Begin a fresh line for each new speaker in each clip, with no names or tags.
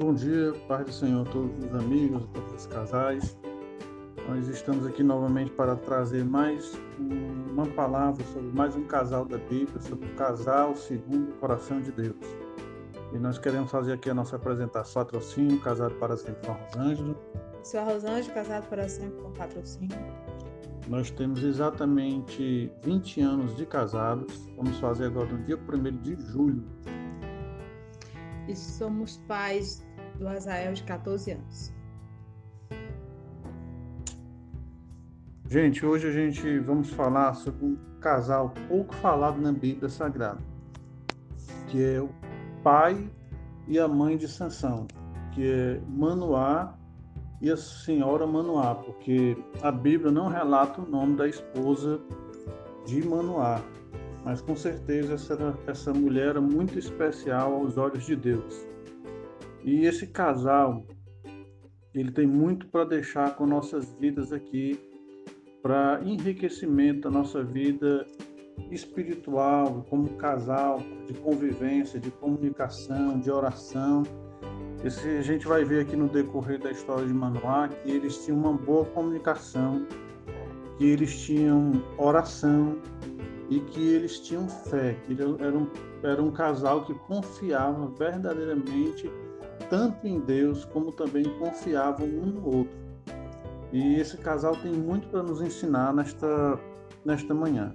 Bom dia, Pai do Senhor, a todos os amigos, a todos os casais. Nós estamos aqui novamente para trazer mais uma palavra sobre mais um casal da Bíblia, sobre o casal segundo o coração de Deus. E nós queremos fazer aqui a nossa apresentação, patrocínio, casado para sempre com Rosângela.
Sou a Rosângela, casado para sempre com patrocínio.
Nós temos exatamente 20 anos de casados. Vamos fazer agora no dia 1 de julho
e somos pais do Azael de 14 anos.
Gente, hoje a gente vamos falar sobre um casal pouco falado na Bíblia Sagrada, que é o pai e a mãe de Sansão, que é Manoá e a senhora Manoá, porque a Bíblia não relata o nome da esposa de Manoá, mas com certeza essa, essa mulher era muito especial aos olhos de Deus. E esse casal, ele tem muito para deixar com nossas vidas aqui, para enriquecimento da nossa vida espiritual, como casal, de convivência, de comunicação, de oração. Esse, a gente vai ver aqui no decorrer da história de Manoá que eles tinham uma boa comunicação, que eles tinham oração, e que eles tinham fé, que era um, era um casal que confiava verdadeiramente tanto em Deus como também confiavam um no outro. E esse casal tem muito para nos ensinar nesta, nesta manhã.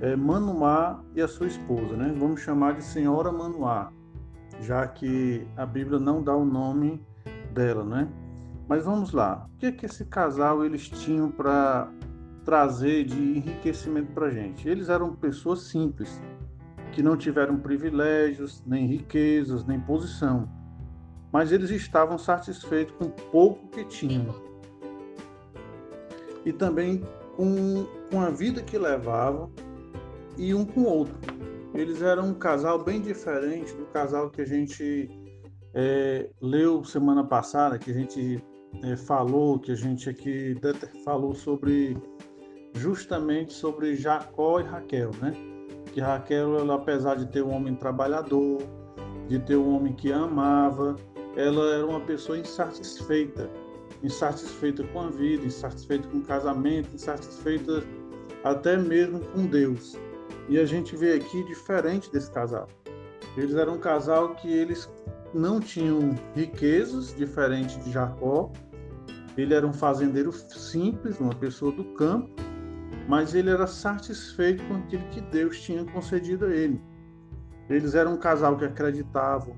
É Manuá e a sua esposa, né? Vamos chamar de Senhora Manuá, já que a Bíblia não dá o nome dela, né? Mas vamos lá. O que é que esse casal eles tinham para trazer de enriquecimento para a gente. Eles eram pessoas simples, que não tiveram privilégios, nem riquezas, nem posição, mas eles estavam satisfeitos com o pouco que tinham e também com, com a vida que levavam e um com o outro. Eles eram um casal bem diferente do casal que a gente é, leu semana passada, que a gente é, falou, que a gente aqui falou sobre justamente sobre Jacó e Raquel, né? Que Raquel, ela, apesar de ter um homem trabalhador, de ter um homem que amava, ela era uma pessoa insatisfeita, insatisfeita com a vida, insatisfeita com o casamento, insatisfeita até mesmo com Deus. E a gente vê aqui diferente desse casal. Eles eram um casal que eles não tinham riquezas, diferente de Jacó. Ele era um fazendeiro simples, uma pessoa do campo, mas ele era satisfeito com aquilo que Deus tinha concedido a ele. Eles eram um casal que acreditavam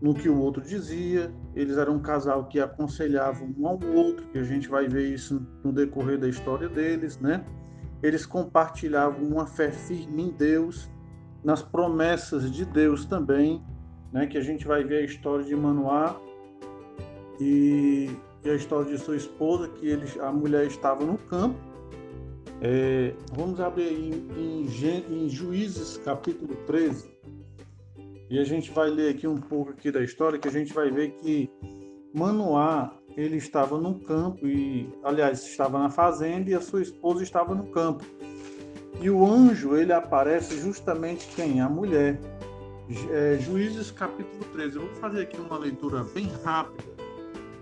no que o outro dizia, eles eram um casal que aconselhavam um ao outro, que a gente vai ver isso no decorrer da história deles, né? Eles compartilhavam uma fé firme em Deus, nas promessas de Deus também, né? Que a gente vai ver a história de Manoá e, e a história de sua esposa, que eles, a mulher estava no campo é, vamos abrir em, em, em, Juízes capítulo 13 e a gente vai ler aqui um pouco aqui da história que a gente vai ver que Manoá ele estava no campo e aliás estava na fazenda e a sua esposa estava no campo. E o anjo ele aparece justamente quem? A mulher. É, Juízes capítulo 13 eu vou fazer aqui uma leitura bem rápida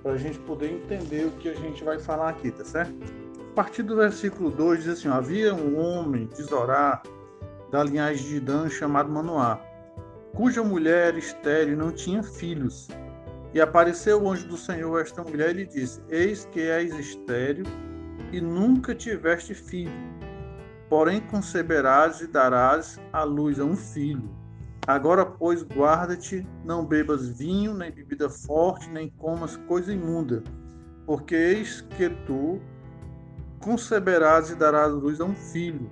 para a gente poder entender o que a gente vai falar aqui tá certo? Partir do versículo 2 diz assim: Havia um homem de Zorá, da linhagem de Dan, chamado Manoá, cuja mulher estéril não tinha filhos. E apareceu o anjo do Senhor a esta mulher e lhe disse: Eis que és estéril e nunca tiveste filho. Porém conceberás e darás à luz a um filho. Agora, pois, guarda-te, não bebas vinho, nem bebida forte, nem comas coisa imunda, porque eis que tu conceberás e darás luz a um filho,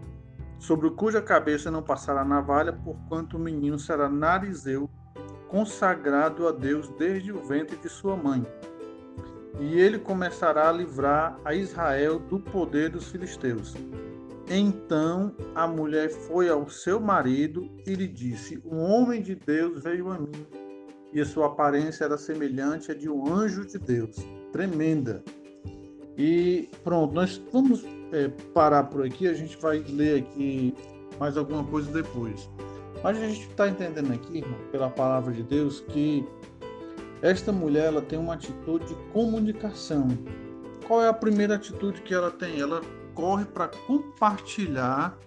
sobre cuja cabeça não passará navalha, porquanto o menino será narizeu, consagrado a Deus desde o ventre de sua mãe. E ele começará a livrar a Israel do poder dos filisteus. Então a mulher foi ao seu marido e lhe disse: Um homem de Deus veio a mim, e a sua aparência era semelhante à de um anjo de Deus, tremenda. E pronto, nós vamos é, parar por aqui, a gente vai ler aqui mais alguma coisa depois. Mas a gente está entendendo aqui, irmão, pela palavra de Deus, que esta mulher ela tem uma atitude de comunicação. Qual é a primeira atitude que ela tem? Ela corre para compartilhar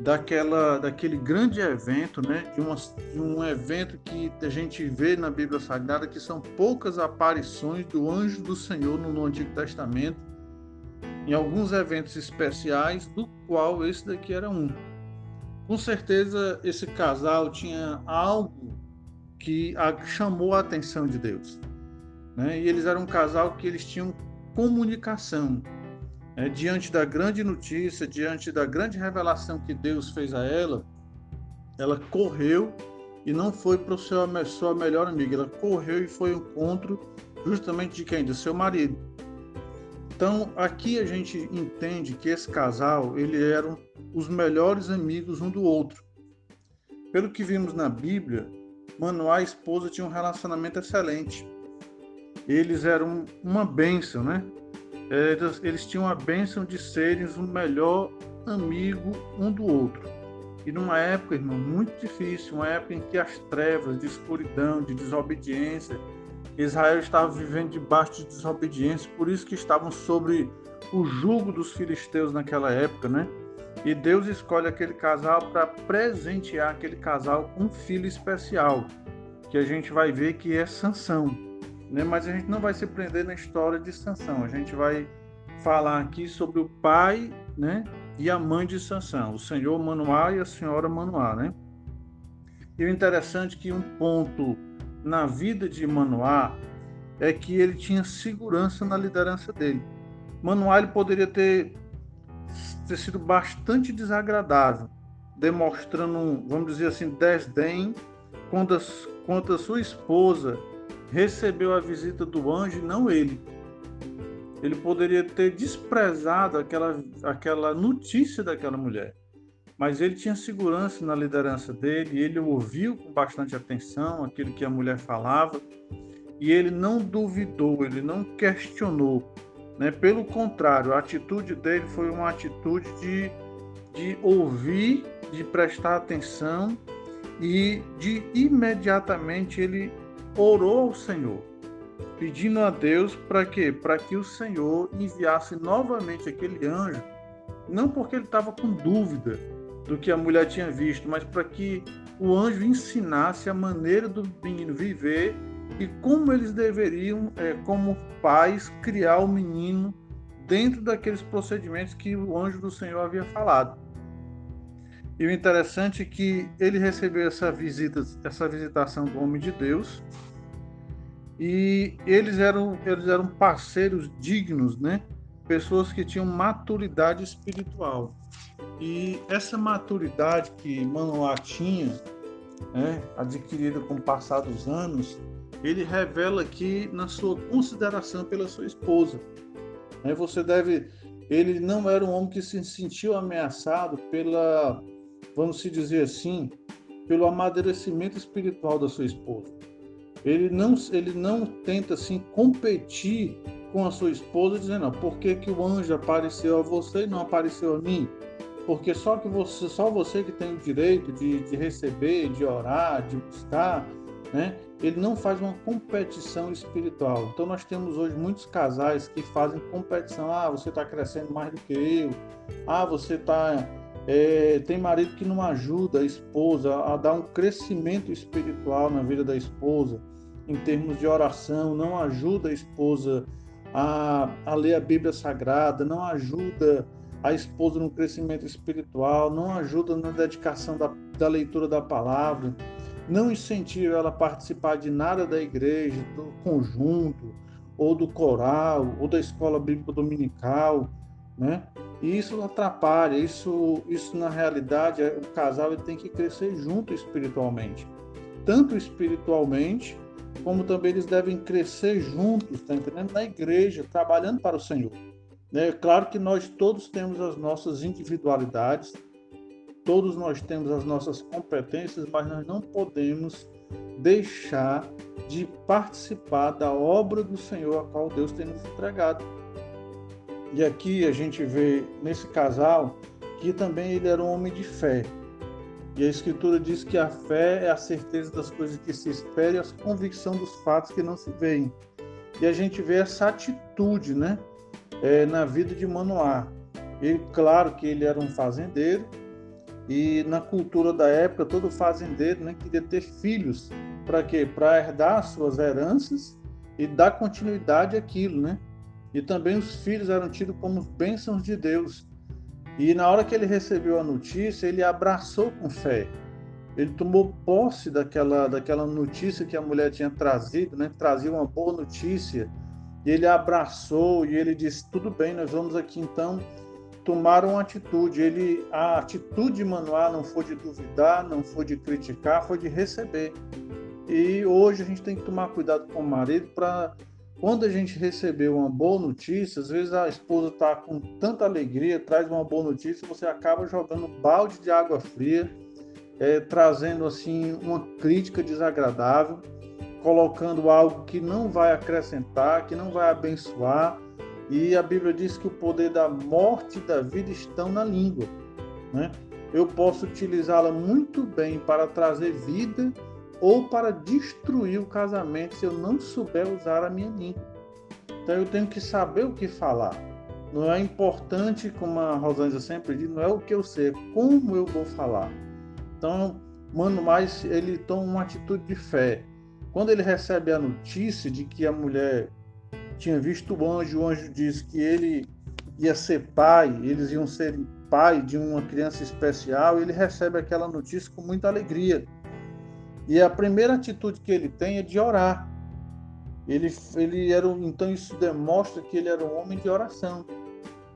daquela, daquele grande evento, né? De, uma, de um evento que a gente vê na Bíblia Sagrada que são poucas aparições do anjo do Senhor no Antigo Testamento, em alguns eventos especiais, do qual esse daqui era um. Com certeza esse casal tinha algo que chamou a atenção de Deus. Né? E eles eram um casal que eles tinham comunicação. É, diante da grande notícia, diante da grande revelação que Deus fez a ela, ela correu e não foi para o seu sua melhor amiga, ela correu e foi ao encontro justamente de quem? Do seu marido. Então, aqui a gente entende que esse casal, ele eram os melhores amigos um do outro. Pelo que vimos na Bíblia, Manoá e a esposa tinham um relacionamento excelente. Eles eram uma bênção, né? eles, eles tinham a bênção de serem o melhor amigo um do outro. E numa época, irmão, muito difícil, uma época em que as trevas de escuridão, de desobediência, Israel estava vivendo debaixo de desobediência, por isso que estavam sobre o jugo dos filisteus naquela época, né? E Deus escolhe aquele casal para presentear aquele casal com um filho especial, que a gente vai ver que é Sansão né? mas a gente não vai se prender na história de Sansão. A gente vai falar aqui sobre o pai né? e a mãe de Sansão, o senhor Manoá e a senhora Manoá. Né? E o interessante é que um ponto na vida de Manoá é que ele tinha segurança na liderança dele. Manoá ele poderia ter, ter sido bastante desagradável, demonstrando, vamos dizer assim, desdém quando a, quando a sua esposa recebeu a visita do anjo não ele. Ele poderia ter desprezado aquela, aquela notícia daquela mulher. Mas ele tinha segurança na liderança dele, ele ouviu com bastante atenção aquilo que a mulher falava e ele não duvidou, ele não questionou. Né? Pelo contrário, a atitude dele foi uma atitude de, de ouvir, de prestar atenção e de imediatamente ele orou ao Senhor, pedindo a Deus para quê? Para que o Senhor enviasse novamente aquele anjo, não porque ele estava com dúvida do que a mulher tinha visto, mas para que o anjo ensinasse a maneira do menino viver e como eles deveriam, é, como pais, criar o menino dentro daqueles procedimentos que o anjo do Senhor havia falado. E o interessante é que ele recebeu essa visita, essa visitação do homem de Deus, e eles eram, eles eram parceiros dignos, né? Pessoas que tinham maturidade espiritual. E essa maturidade que Manoá tinha, né, adquirida com o passar dos anos, ele revela aqui na sua consideração pela sua esposa. Né, você deve, ele não era um homem que se sentiu ameaçado pela, vamos se dizer assim, pelo amadurecimento espiritual da sua esposa. Ele não, ele não tenta assim competir com a sua esposa dizendo, não, por que, que o anjo apareceu a você e não apareceu a mim? Porque só que você, só você que tem o direito de, de receber, de orar, de buscar, né? Ele não faz uma competição espiritual. Então nós temos hoje muitos casais que fazem competição. Ah, você está crescendo mais do que eu. Ah, você está é, tem marido que não ajuda a esposa a dar um crescimento espiritual na vida da esposa, em termos de oração, não ajuda a esposa a, a ler a Bíblia Sagrada, não ajuda a esposa no crescimento espiritual, não ajuda na dedicação da, da leitura da palavra, não incentiva ela a participar de nada da igreja, do conjunto, ou do coral, ou da escola bíblica dominical, né? E isso atrapalha, isso, isso na realidade, o casal ele tem que crescer junto espiritualmente. Tanto espiritualmente, como também eles devem crescer juntos, tá entendendo? Na igreja, trabalhando para o Senhor. É claro que nós todos temos as nossas individualidades, todos nós temos as nossas competências, mas nós não podemos deixar de participar da obra do Senhor a qual Deus tem nos entregado. E aqui a gente vê nesse casal que também ele era um homem de fé. E a Escritura diz que a fé é a certeza das coisas que se esperam e a convicção dos fatos que não se veem. E a gente vê essa atitude né, é, na vida de Manoá. Ele, claro que ele era um fazendeiro, e na cultura da época, todo fazendeiro né, queria ter filhos. Para quê? Para herdar suas heranças e dar continuidade àquilo, né? E também os filhos eram tidos como bênçãos de Deus. E na hora que ele recebeu a notícia, ele abraçou com fé. Ele tomou posse daquela, daquela notícia que a mulher tinha trazido, né? Trazia uma boa notícia. E ele abraçou e ele disse: Tudo bem, nós vamos aqui então tomar uma atitude. Ele, a atitude manual não foi de duvidar, não foi de criticar, foi de receber. E hoje a gente tem que tomar cuidado com o marido para quando a gente receber uma boa notícia, às vezes a esposa está com tanta alegria, traz uma boa notícia, você acaba jogando balde de água fria, é, trazendo assim uma crítica desagradável, colocando algo que não vai acrescentar, que não vai abençoar. E a Bíblia diz que o poder da morte e da vida estão na língua. Né? Eu posso utilizá-la muito bem para trazer vida ou para destruir o casamento se eu não souber usar a minha língua. Então eu tenho que saber o que falar. Não é importante, como a Rosângela sempre diz, não é o que eu sei, é como eu vou falar. Então, Mano Mais, ele toma uma atitude de fé. Quando ele recebe a notícia de que a mulher tinha visto o anjo, o anjo disse que ele ia ser pai, eles iam ser pai de uma criança especial, ele recebe aquela notícia com muita alegria. E a primeira atitude que ele tem é de orar. Ele, ele era, então isso demonstra que ele era um homem de oração.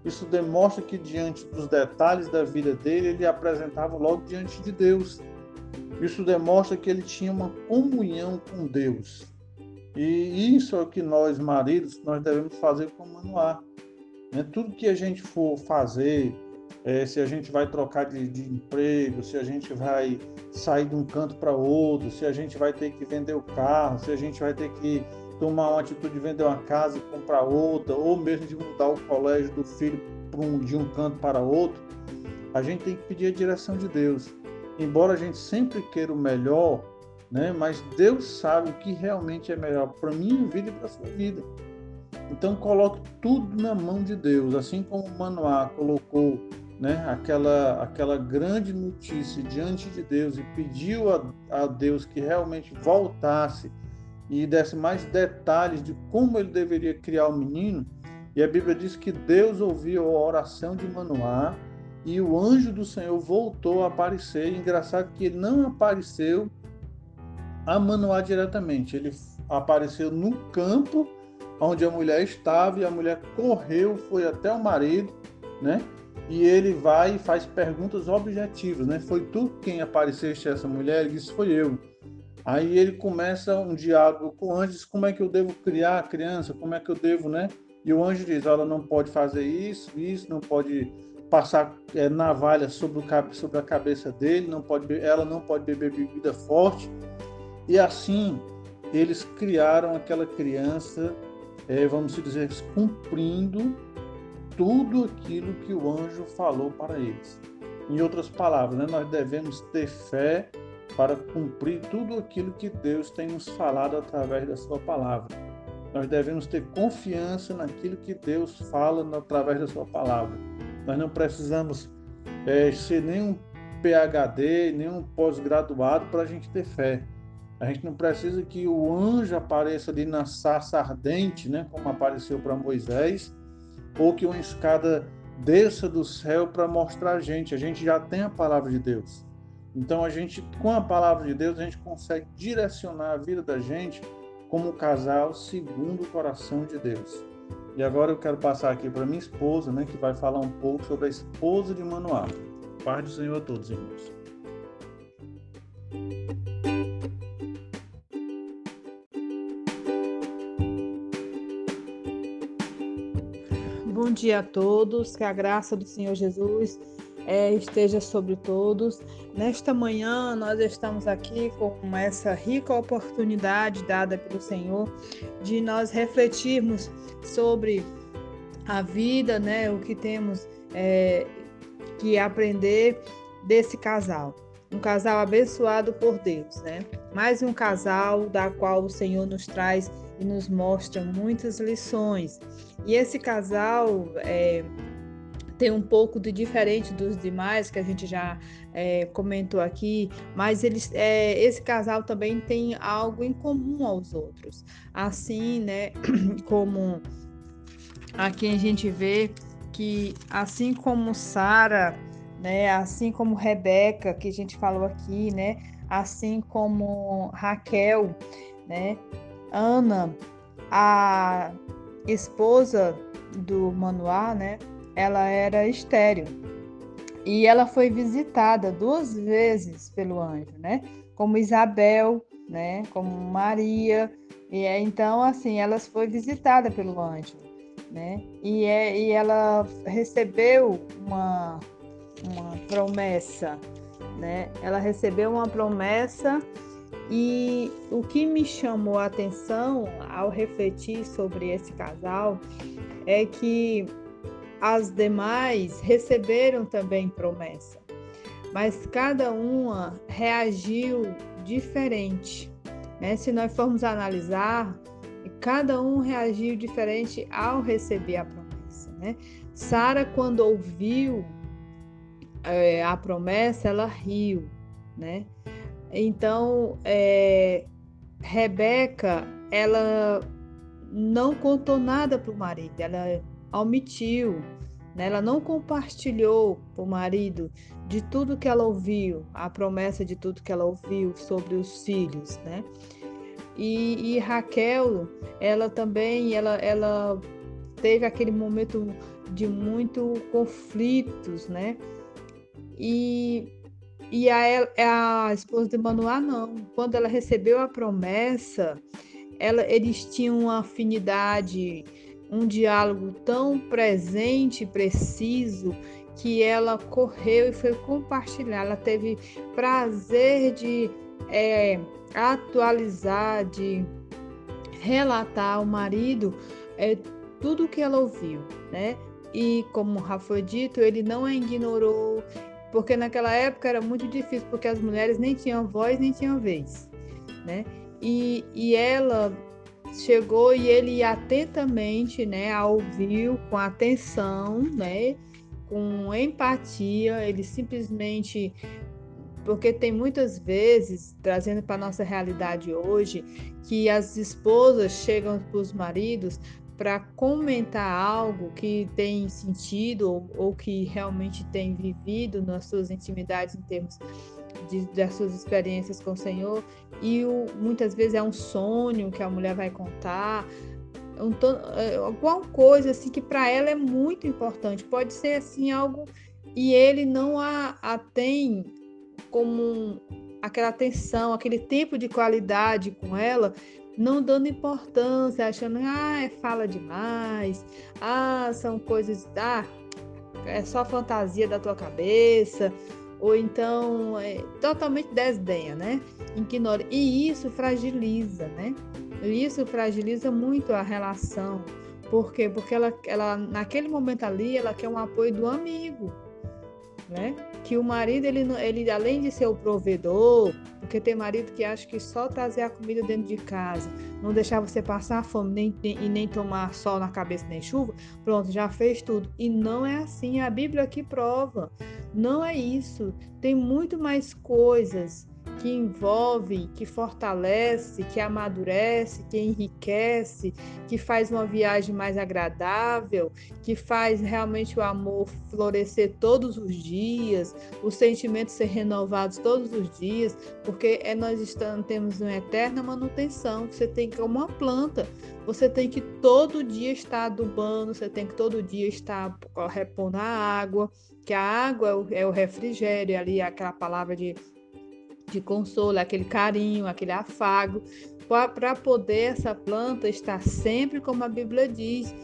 Isso demonstra que diante dos detalhes da vida dele, ele apresentava logo diante de Deus. Isso demonstra que ele tinha uma comunhão com Deus. E isso é o que nós, maridos, nós devemos fazer com Manoá. Né? Tudo que a gente for fazer, é, se a gente vai trocar de, de, emprego, se a gente vai sair de um canto para outro, se a gente vai ter que vender o carro, se a gente vai ter que tomar uma atitude de vender uma casa e comprar outra, ou mesmo de mudar o colégio do filho um, de um canto para outro, a gente tem que pedir a direção de Deus. Embora a gente sempre queira o melhor, né, mas Deus sabe o que realmente é melhor para minha vida e para sua vida. Então coloque tudo na mão de Deus, assim como o Manoá colocou né, aquela, aquela grande notícia diante de Deus e pediu a, a Deus que realmente voltasse e desse mais detalhes de como ele deveria criar o menino. E a Bíblia diz que Deus ouviu a oração de Manoá e o anjo do Senhor voltou a aparecer. E engraçado que não apareceu a Manoá diretamente, ele apareceu no campo onde a mulher estava e a mulher correu, foi até o marido, né? E ele vai e faz perguntas objetivas, né? Foi tu quem apareceste essa mulher? Ele disse, foi eu. Aí ele começa um diálogo com o anjo, diz, como é que eu devo criar a criança? Como é que eu devo, né? E o anjo diz, ela não pode fazer isso, isso, não pode passar é, navalha sobre, o, sobre a cabeça dele, não pode, ela não pode beber bebida forte. E assim, eles criaram aquela criança, é, vamos dizer, cumprindo tudo aquilo que o anjo falou para eles. Em outras palavras, né, nós devemos ter fé para cumprir tudo aquilo que Deus tem nos falado através da Sua palavra. Nós devemos ter confiança naquilo que Deus fala através da Sua palavra. Nós não precisamos é, ser nenhum PhD, nenhum pós-graduado para a gente ter fé. A gente não precisa que o anjo apareça ali na sarça ardente, né, como apareceu para Moisés, ou que uma escada desça do céu para mostrar a gente. A gente já tem a palavra de Deus. Então a gente, com a palavra de Deus, a gente consegue direcionar a vida da gente como casal segundo o coração de Deus. E agora eu quero passar aqui para minha esposa, né, que vai falar um pouco sobre a esposa de Manoá. Paz do Senhor a todos, irmãos.
Dia a todos, que a graça do Senhor Jesus é, esteja sobre todos. Nesta manhã, nós estamos aqui com essa rica oportunidade dada pelo Senhor de nós refletirmos sobre a vida, né, o que temos é, que aprender desse casal. Um casal abençoado por Deus, né? Mais um casal da qual o Senhor nos traz e nos mostra muitas lições. E esse casal é, tem um pouco de diferente dos demais que a gente já é, comentou aqui, mas eles, é, esse casal também tem algo em comum aos outros. Assim, né, como aqui a gente vê que assim como Sara, né, assim como Rebeca, que a gente falou aqui, né, assim como Raquel, né, Ana, a esposa do Manoá, né, ela era estéril. E ela foi visitada duas vezes pelo anjo, né? Como Isabel, né? Como Maria. E é, então, assim, elas foi visitada pelo anjo né? E, é, e ela recebeu uma, uma promessa, né? Ela recebeu uma promessa e o que me chamou a atenção ao refletir sobre esse casal é que as demais receberam também promessa, mas cada uma reagiu diferente. Né? Se nós formos analisar, cada um reagiu diferente ao receber a promessa. Né? Sara, quando ouviu é, a promessa, ela riu. Né? Então, é, Rebeca, ela não contou nada para o marido, ela omitiu, né? ela não compartilhou para o marido de tudo que ela ouviu, a promessa de tudo que ela ouviu sobre os filhos, né? E, e Raquel, ela também, ela, ela teve aquele momento de muito conflitos, né? E, e a, a esposa de Manoá não. Quando ela recebeu a promessa, ela, eles tinham uma afinidade, um diálogo tão presente, preciso, que ela correu e foi compartilhar. Ela teve prazer de é, atualizar, de relatar ao marido é, tudo o que ela ouviu, né? E como já foi dito, ele não a ignorou, porque naquela época era muito difícil, porque as mulheres nem tinham voz nem tinham vez, né? E, e ela chegou e ele atentamente, né, a ouviu com atenção, né, com empatia, ele simplesmente porque tem muitas vezes, trazendo para a nossa realidade hoje, que as esposas chegam para os maridos para comentar algo que tem sentido ou, ou, que realmente tem vivido nas suas intimidades em termos de, das suas experiências com o Senhor. E o, muitas vezes é um sonho que a mulher vai contar. Um, é, alguma coisa assim que para ela é muito importante. Pode ser assim algo e ele não a, a tem como aquela atenção, aquele tempo de qualidade com ela, não dando importância, achando, ah, é fala demais, ah, são coisas, ah, é só fantasia da tua cabeça, ou então é, totalmente desdenha, né? Ignora. E isso fragiliza, né? Isso fragiliza muito a relação. Por quê? Porque ela, ela, naquele momento ali, ela quer um apoio do amigo, né? Que o marido, ele, ele além de ser o provedor, porque tem marido que acha que só trazer a comida dentro de casa, não deixar você passar fome nem, nem, e nem tomar sol na cabeça nem chuva, pronto, já fez tudo. E não é assim, a Bíblia aqui prova. Não é isso. Tem muito mais coisas que envolve, que fortalece, que amadurece, que enriquece, que faz uma viagem mais agradável, que faz realmente o amor florescer todos os dias, os sentimentos ser renovados todos os dias, porque é, nós estamos, temos uma eterna manutenção. Você tem que, como uma planta, você tem que todo dia estar adubando, você tem que todo dia estar repondo a água, que a água é o, é refrigério, ali aquela palavra de de consolo, aquele carinho, aquele afago, para poder essa planta estar sempre como a Bíblia diz,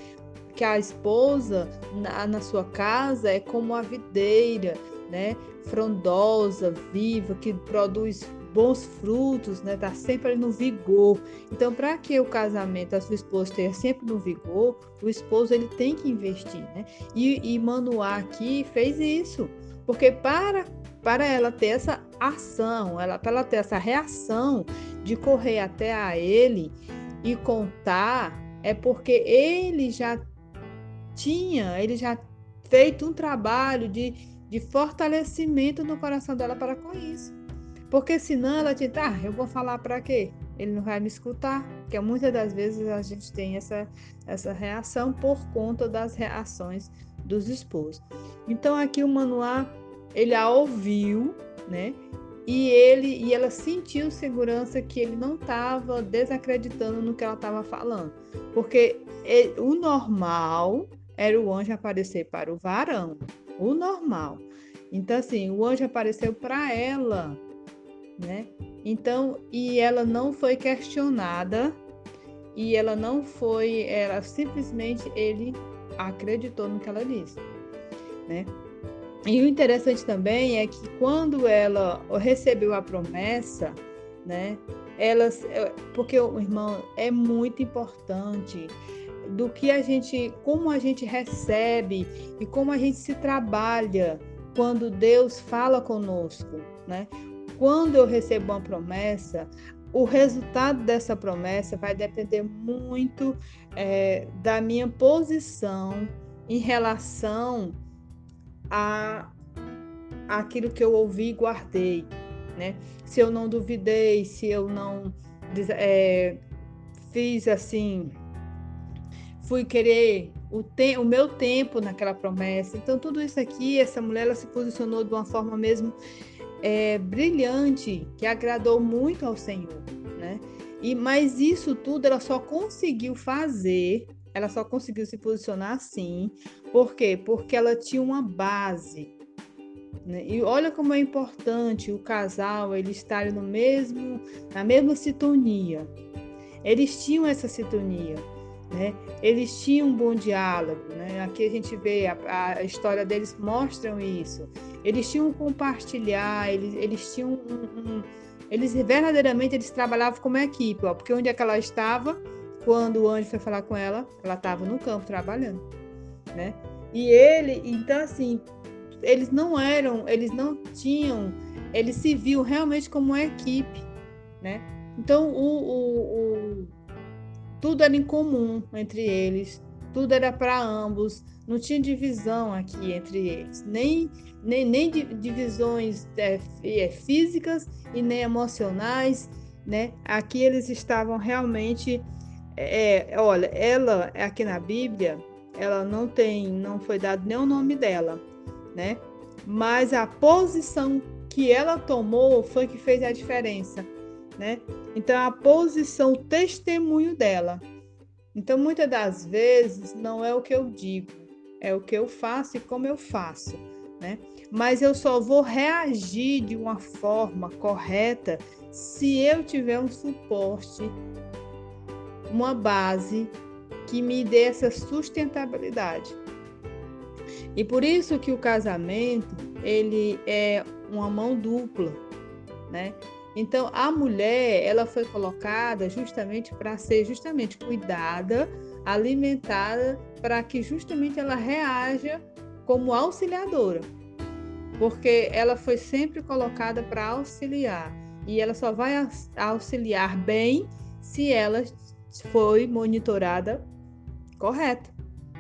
que a esposa na, na sua casa é como a videira, né? Frondosa, viva, que produz bons frutos, né? Tá sempre no vigor. Então, para que o casamento, a sua esposa esteja sempre no vigor, o esposo ele tem que investir, né? E, e aqui fez isso, porque para para ela ter essa ação, ela, para ela ter essa reação de correr até a ele e contar, é porque ele já tinha, ele já feito um trabalho de, de fortalecimento no coração dela para com isso. Porque senão ela tinha, ah, eu vou falar para quê? Ele não vai me escutar. Porque muitas das vezes a gente tem essa, essa reação por conta das reações dos esposos. Então aqui o Manoá, ele a ouviu, né? E ele e ela sentiu segurança que ele não estava desacreditando no que ela estava falando. Porque ele, o normal era o anjo aparecer para o varão, o normal. Então assim, o anjo apareceu para ela, né? Então, e ela não foi questionada e ela não foi, ela simplesmente ele acreditou no que ela disse, né? E o interessante também é que quando ela recebeu a promessa, né? Ela, porque o irmão é muito importante do que a gente, como a gente recebe e como a gente se trabalha quando Deus fala conosco, né? Quando eu recebo uma promessa, o resultado dessa promessa vai depender muito é, da minha posição em relação a aquilo que eu ouvi e guardei, né? Se eu não duvidei, se eu não é, fiz assim, fui querer o, te, o meu tempo naquela promessa. Então tudo isso aqui, essa mulher ela se posicionou de uma forma mesmo é, brilhante que agradou muito ao Senhor, né? E mas isso tudo ela só conseguiu fazer, ela só conseguiu se posicionar assim, por quê? Porque ela tinha uma base. Né? E olha como é importante o casal ele estar no mesmo, na mesma sintonia. Eles tinham essa sintonia. Né? Eles tinham um bom diálogo, né? aqui a gente vê a, a história deles mostram isso. Eles tinham um compartilhar, eles, eles tinham um, um, eles verdadeiramente eles trabalhavam como equipe, ó, porque onde é que ela estava quando o anjo foi falar com ela, ela estava no campo trabalhando, né? E ele, então assim, eles não eram, eles não tinham, eles se viam realmente como uma equipe, né? Então o, o, o tudo era em comum entre eles, tudo era para ambos, não tinha divisão aqui entre eles, nem, nem, nem divisões é, é, físicas e nem emocionais, né? Aqui eles estavam realmente, é, é, olha, ela aqui na Bíblia, ela não tem, não foi dado nem o nome dela, né? Mas a posição que ela tomou foi que fez a diferença né? Então a posição, o testemunho dela. Então muitas das vezes não é o que eu digo, é o que eu faço e como eu faço, né? Mas eu só vou reagir de uma forma correta se eu tiver um suporte, uma base que me dê essa sustentabilidade. E por isso que o casamento, ele é uma mão dupla, né? Então, a mulher, ela foi colocada justamente para ser justamente cuidada, alimentada, para que justamente ela reaja como auxiliadora. Porque ela foi sempre colocada para auxiliar. E ela só vai auxiliar bem se ela foi monitorada correta,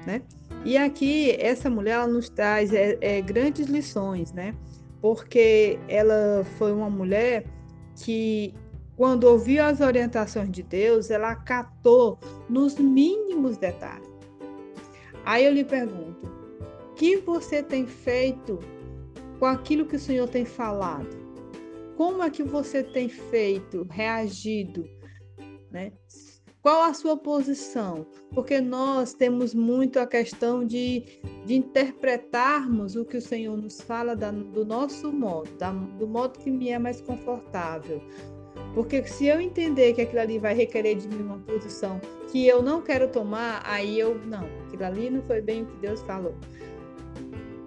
né? E aqui essa mulher ela nos traz é, é, grandes lições, né? Porque ela foi uma mulher que quando ouviu as orientações de Deus, ela acatou nos mínimos detalhes. Aí eu lhe pergunto: o que você tem feito com aquilo que o Senhor tem falado? Como é que você tem feito, reagido, né? Qual a sua posição? Porque nós temos muito a questão de, de interpretarmos o que o Senhor nos fala da, do nosso modo, da, do modo que me é mais confortável. Porque se eu entender que aquilo ali vai requerer de mim uma posição que eu não quero tomar, aí eu não, aquilo ali não foi bem o que Deus falou.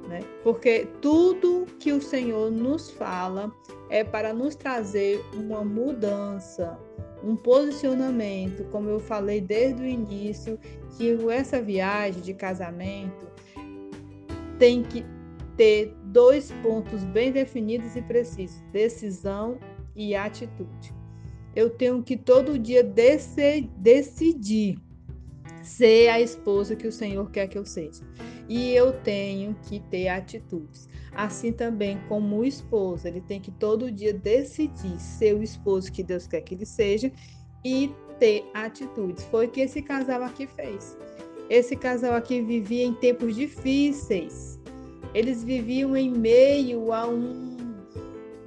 Né? Porque tudo que o Senhor nos fala é para nos trazer uma mudança, um posicionamento, como eu falei desde o início, que essa viagem de casamento tem que ter dois pontos bem definidos e precisos: decisão e atitude. Eu tenho que todo dia decidir ser a esposa que o Senhor quer que eu seja. E eu tenho que ter atitudes. Assim também como o esposo, ele tem que todo dia decidir ser o esposo que Deus quer que ele seja e ter atitudes. Foi o que esse casal aqui fez. Esse casal aqui vivia em tempos difíceis. Eles viviam em meio a um,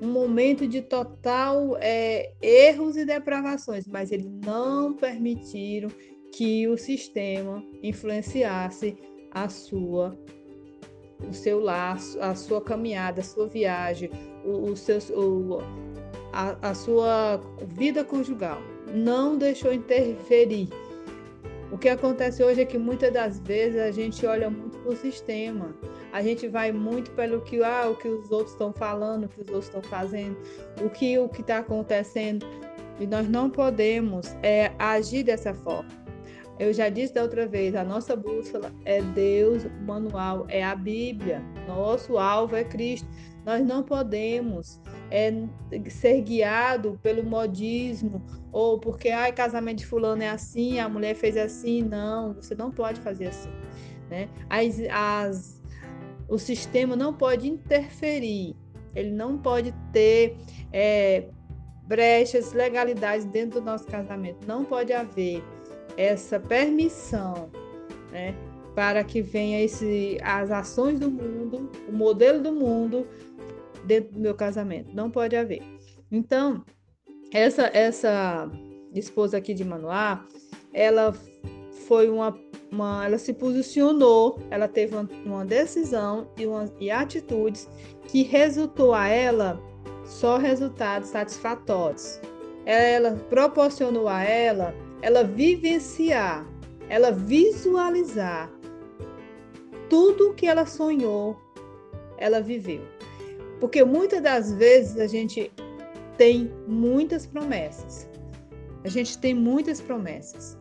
um momento de total é, erros e depravações, mas eles não permitiram que o sistema influenciasse a sua o seu laço, a sua caminhada, a sua viagem, o, o seu, o, a, a sua vida conjugal. Não deixou interferir. O que acontece hoje é que muitas das vezes a gente olha muito para o sistema, a gente vai muito pelo que, ah, o que os outros estão falando, o que os outros estão fazendo, o que o que está acontecendo, e nós não podemos é, agir dessa forma. Eu já disse da outra vez, a nossa bússola é Deus, o manual é a Bíblia, nosso alvo é Cristo. Nós não podemos é, ser guiado pelo modismo ou porque ai, casamento de fulano é assim, a mulher fez assim. Não, você não pode fazer assim. Né? As, as, o sistema não pode interferir, ele não pode ter é, brechas, legalidades dentro do nosso casamento. Não pode haver essa permissão, né, para que venha esse, as ações do mundo, o modelo do mundo dentro do meu casamento. Não pode haver. Então, essa essa esposa aqui de Manoá, ela foi uma, uma ela se posicionou, ela teve uma, uma decisão e, uma, e atitudes que resultou a ela só resultados satisfatórios. Ela proporcionou a ela ela vivenciar, ela visualizar tudo que ela sonhou, ela viveu. Porque muitas das vezes a gente tem muitas promessas. A gente tem muitas promessas.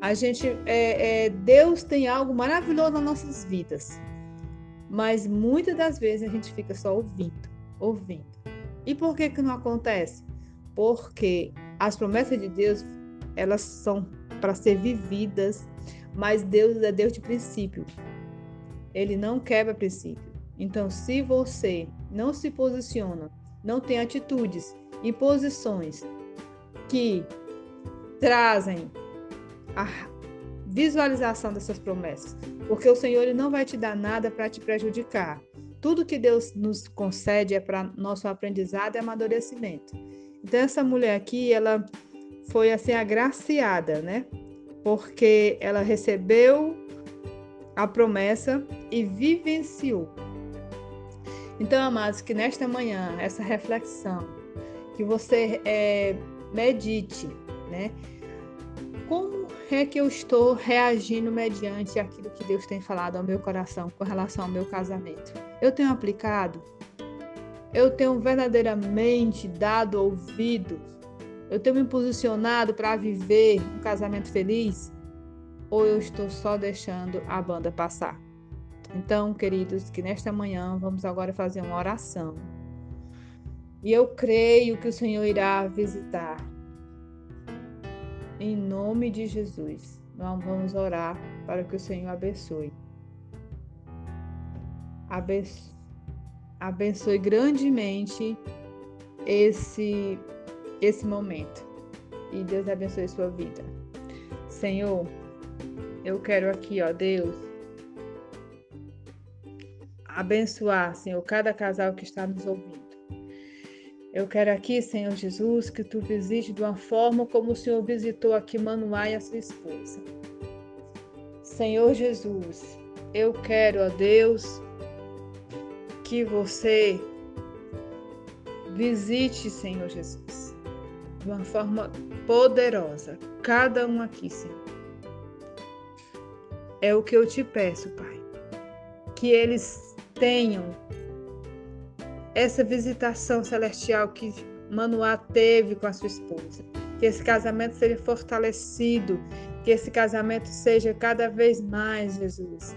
A gente, é, é, Deus tem algo maravilhoso nas nossas vidas, mas muitas das vezes a gente fica só ouvindo, ouvindo. E por que que não acontece? Porque as promessas de Deus elas são para ser vividas, mas Deus é Deus de princípio. Ele não quebra princípio. Então, se você não se posiciona, não tem atitudes e posições que trazem a visualização dessas promessas, porque o Senhor ele não vai te dar nada para te prejudicar. Tudo que Deus nos concede é para nosso aprendizado e amadurecimento. Então essa mulher aqui, ela foi assim agraciada, né? Porque ela recebeu a promessa e vivenciou. Então, amados, que nesta manhã, essa reflexão, que você é, medite, né? Como é que eu estou reagindo mediante aquilo que Deus tem falado ao meu coração com relação ao meu casamento? Eu tenho aplicado? Eu tenho verdadeiramente dado ouvidos eu tenho me posicionado para viver um casamento feliz? Ou eu estou só deixando a banda passar? Então, queridos, que nesta manhã vamos agora fazer uma oração. E eu creio que o Senhor irá visitar. Em nome de Jesus, nós vamos orar para que o Senhor abençoe. Abençoe, abençoe grandemente esse esse momento. E Deus abençoe sua vida. Senhor, eu quero aqui, ó Deus, abençoar, Senhor, cada casal que está nos ouvindo. Eu quero aqui, Senhor Jesus, que tu visite de uma forma como o Senhor visitou aqui Manoá e a sua esposa. Senhor Jesus, eu quero, ó Deus, que você visite, Senhor Jesus de uma forma poderosa. Cada um aqui, Senhor. É o que eu te peço, Pai. Que eles tenham essa visitação celestial que Manoá teve com a sua esposa. Que esse casamento seja fortalecido, que esse casamento seja cada vez mais, Jesus.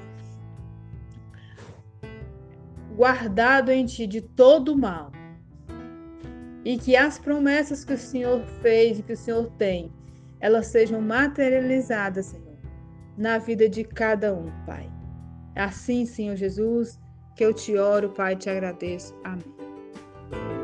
guardado em ti de todo mal. E que as promessas que o Senhor fez e que o Senhor tem, elas sejam materializadas, Senhor, na vida de cada um, Pai. Assim, Senhor Jesus, que eu te oro, Pai, e te agradeço. Amém.